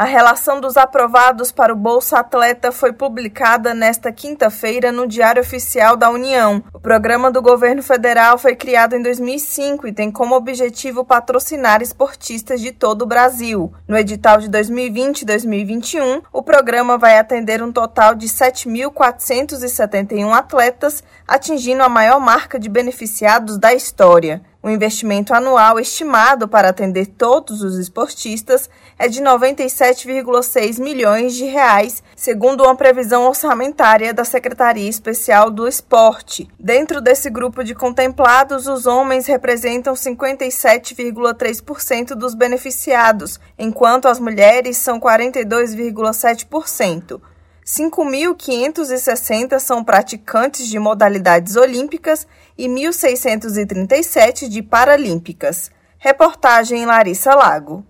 A relação dos aprovados para o Bolsa Atleta foi publicada nesta quinta-feira no Diário Oficial da União. O programa do governo federal foi criado em 2005 e tem como objetivo patrocinar esportistas de todo o Brasil. No edital de 2020 e 2021, o programa vai atender um total de 7.471 atletas, atingindo a maior marca de beneficiados da história. O investimento anual estimado para atender todos os esportistas é de 97,6 milhões de reais, segundo uma previsão orçamentária da Secretaria Especial do Esporte. Dentro desse grupo de contemplados, os homens representam 57,3% dos beneficiados, enquanto as mulheres são 42,7%. 5.560 são praticantes de modalidades olímpicas e 1.637 de paralímpicas. Reportagem Larissa Lago.